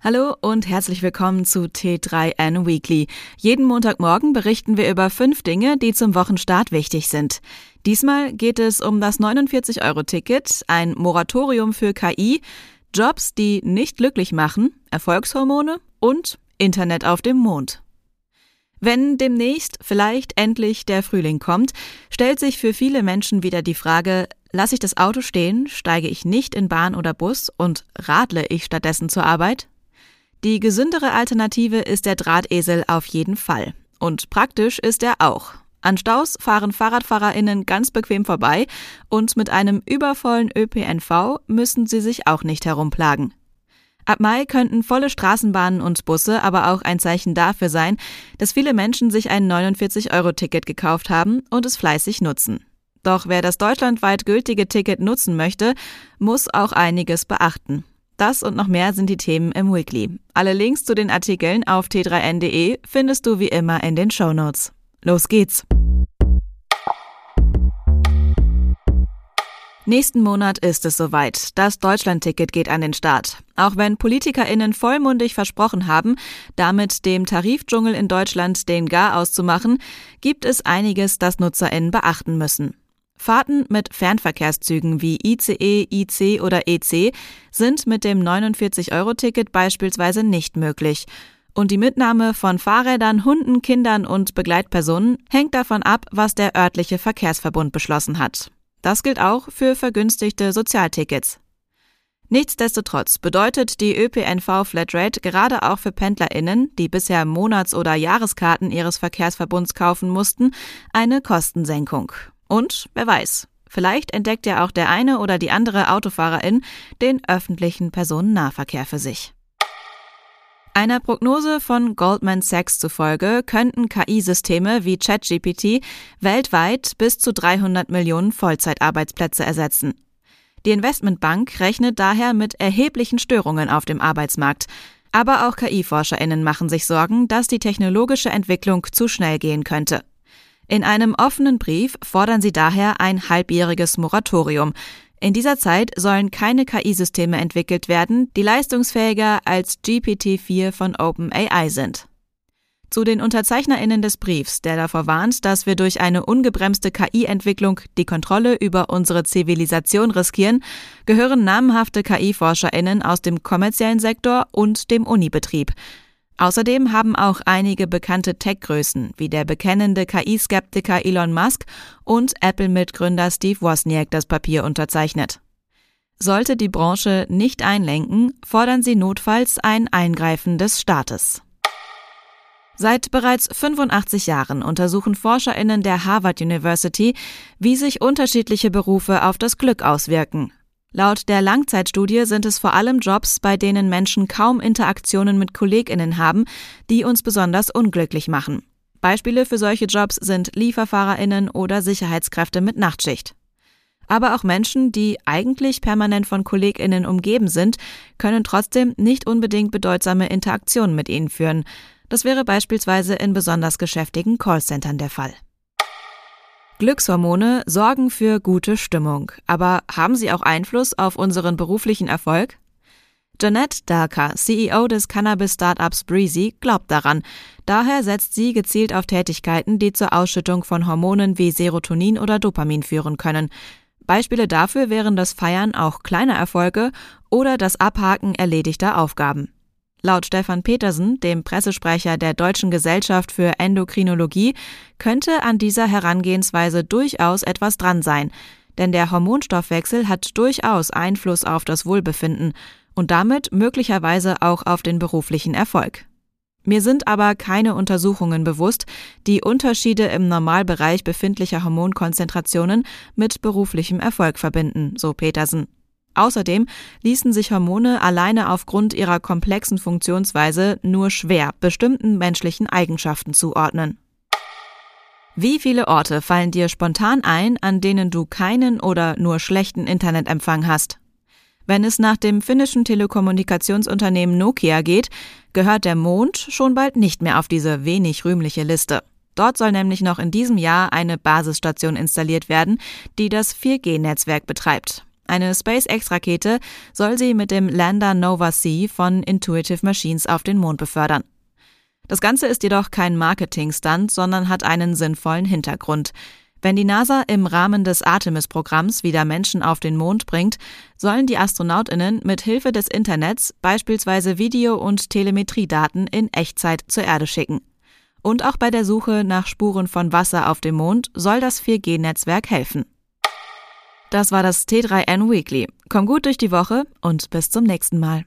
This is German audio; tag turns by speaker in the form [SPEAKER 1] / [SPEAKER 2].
[SPEAKER 1] Hallo und herzlich willkommen zu T3N Weekly. Jeden Montagmorgen berichten wir über fünf Dinge, die zum Wochenstart wichtig sind. Diesmal geht es um das 49-Euro-Ticket, ein Moratorium für KI, Jobs, die nicht glücklich machen, Erfolgshormone und Internet auf dem Mond. Wenn demnächst vielleicht endlich der Frühling kommt, stellt sich für viele Menschen wieder die Frage, lasse ich das Auto stehen, steige ich nicht in Bahn oder Bus und radle ich stattdessen zur Arbeit? Die gesündere Alternative ist der Drahtesel auf jeden Fall. Und praktisch ist er auch. An Staus fahren FahrradfahrerInnen ganz bequem vorbei und mit einem übervollen ÖPNV müssen sie sich auch nicht herumplagen. Ab Mai könnten volle Straßenbahnen und Busse aber auch ein Zeichen dafür sein, dass viele Menschen sich ein 49-Euro-Ticket gekauft haben und es fleißig nutzen. Doch wer das deutschlandweit gültige Ticket nutzen möchte, muss auch einiges beachten. Das und noch mehr sind die Themen im Weekly. Alle Links zu den Artikeln auf t3n.de findest du wie immer in den Show Notes. Los geht's! Nächsten Monat ist es soweit. Das Deutschlandticket geht an den Start. Auch wenn PolitikerInnen vollmundig versprochen haben, damit dem Tarifdschungel in Deutschland den Gar auszumachen, gibt es einiges, das NutzerInnen beachten müssen. Fahrten mit Fernverkehrszügen wie ICE, IC oder EC sind mit dem 49-Euro-Ticket beispielsweise nicht möglich. Und die Mitnahme von Fahrrädern, Hunden, Kindern und Begleitpersonen hängt davon ab, was der örtliche Verkehrsverbund beschlossen hat. Das gilt auch für vergünstigte Sozialtickets. Nichtsdestotrotz bedeutet die ÖPNV Flatrate gerade auch für PendlerInnen, die bisher Monats- oder Jahreskarten ihres Verkehrsverbunds kaufen mussten, eine Kostensenkung. Und wer weiß, vielleicht entdeckt ja auch der eine oder die andere Autofahrerin den öffentlichen Personennahverkehr für sich. Einer Prognose von Goldman Sachs zufolge könnten KI-Systeme wie ChatGPT weltweit bis zu 300 Millionen Vollzeitarbeitsplätze ersetzen. Die Investmentbank rechnet daher mit erheblichen Störungen auf dem Arbeitsmarkt. Aber auch KI-ForscherInnen machen sich Sorgen, dass die technologische Entwicklung zu schnell gehen könnte. In einem offenen Brief fordern sie daher ein halbjähriges Moratorium. In dieser Zeit sollen keine KI-Systeme entwickelt werden, die leistungsfähiger als GPT-4 von OpenAI sind. Zu den UnterzeichnerInnen des Briefs, der davor warnt, dass wir durch eine ungebremste KI-Entwicklung die Kontrolle über unsere Zivilisation riskieren, gehören namhafte KI-ForscherInnen aus dem kommerziellen Sektor und dem Unibetrieb. Außerdem haben auch einige bekannte Tech-Größen wie der bekennende KI-Skeptiker Elon Musk und Apple-Mitgründer Steve Wozniak das Papier unterzeichnet. Sollte die Branche nicht einlenken, fordern sie notfalls ein Eingreifen des Staates. Seit bereits 85 Jahren untersuchen Forscherinnen der Harvard University, wie sich unterschiedliche Berufe auf das Glück auswirken Laut der Langzeitstudie sind es vor allem Jobs, bei denen Menschen kaum Interaktionen mit Kolleginnen haben, die uns besonders unglücklich machen. Beispiele für solche Jobs sind Lieferfahrerinnen oder Sicherheitskräfte mit Nachtschicht. Aber auch Menschen, die eigentlich permanent von Kolleginnen umgeben sind, können trotzdem nicht unbedingt bedeutsame Interaktionen mit ihnen führen. Das wäre beispielsweise in besonders geschäftigen Callcentern der Fall. Glückshormone sorgen für gute Stimmung, aber haben sie auch Einfluss auf unseren beruflichen Erfolg? Jeanette Darker, CEO des Cannabis-Startups Breezy, glaubt daran. Daher setzt sie gezielt auf Tätigkeiten, die zur Ausschüttung von Hormonen wie Serotonin oder Dopamin führen können. Beispiele dafür wären das Feiern auch kleiner Erfolge oder das Abhaken erledigter Aufgaben. Laut Stefan Petersen, dem Pressesprecher der Deutschen Gesellschaft für Endokrinologie, könnte an dieser Herangehensweise durchaus etwas dran sein, denn der Hormonstoffwechsel hat durchaus Einfluss auf das Wohlbefinden und damit möglicherweise auch auf den beruflichen Erfolg. Mir sind aber keine Untersuchungen bewusst, die Unterschiede im Normalbereich befindlicher Hormonkonzentrationen mit beruflichem Erfolg verbinden, so Petersen. Außerdem ließen sich Hormone alleine aufgrund ihrer komplexen Funktionsweise nur schwer bestimmten menschlichen Eigenschaften zuordnen. Wie viele Orte fallen dir spontan ein, an denen du keinen oder nur schlechten Internetempfang hast? Wenn es nach dem finnischen Telekommunikationsunternehmen Nokia geht, gehört der Mond schon bald nicht mehr auf diese wenig rühmliche Liste. Dort soll nämlich noch in diesem Jahr eine Basisstation installiert werden, die das 4G-Netzwerk betreibt. Eine SpaceX-Rakete soll sie mit dem Lander Nova C von Intuitive Machines auf den Mond befördern. Das Ganze ist jedoch kein Marketing-Stunt, sondern hat einen sinnvollen Hintergrund. Wenn die NASA im Rahmen des Artemis-Programms wieder Menschen auf den Mond bringt, sollen die Astronautinnen mit Hilfe des Internets beispielsweise Video- und Telemetriedaten in Echtzeit zur Erde schicken. Und auch bei der Suche nach Spuren von Wasser auf dem Mond soll das 4G-Netzwerk helfen. Das war das T3N Weekly. Komm gut durch die Woche und bis zum nächsten Mal.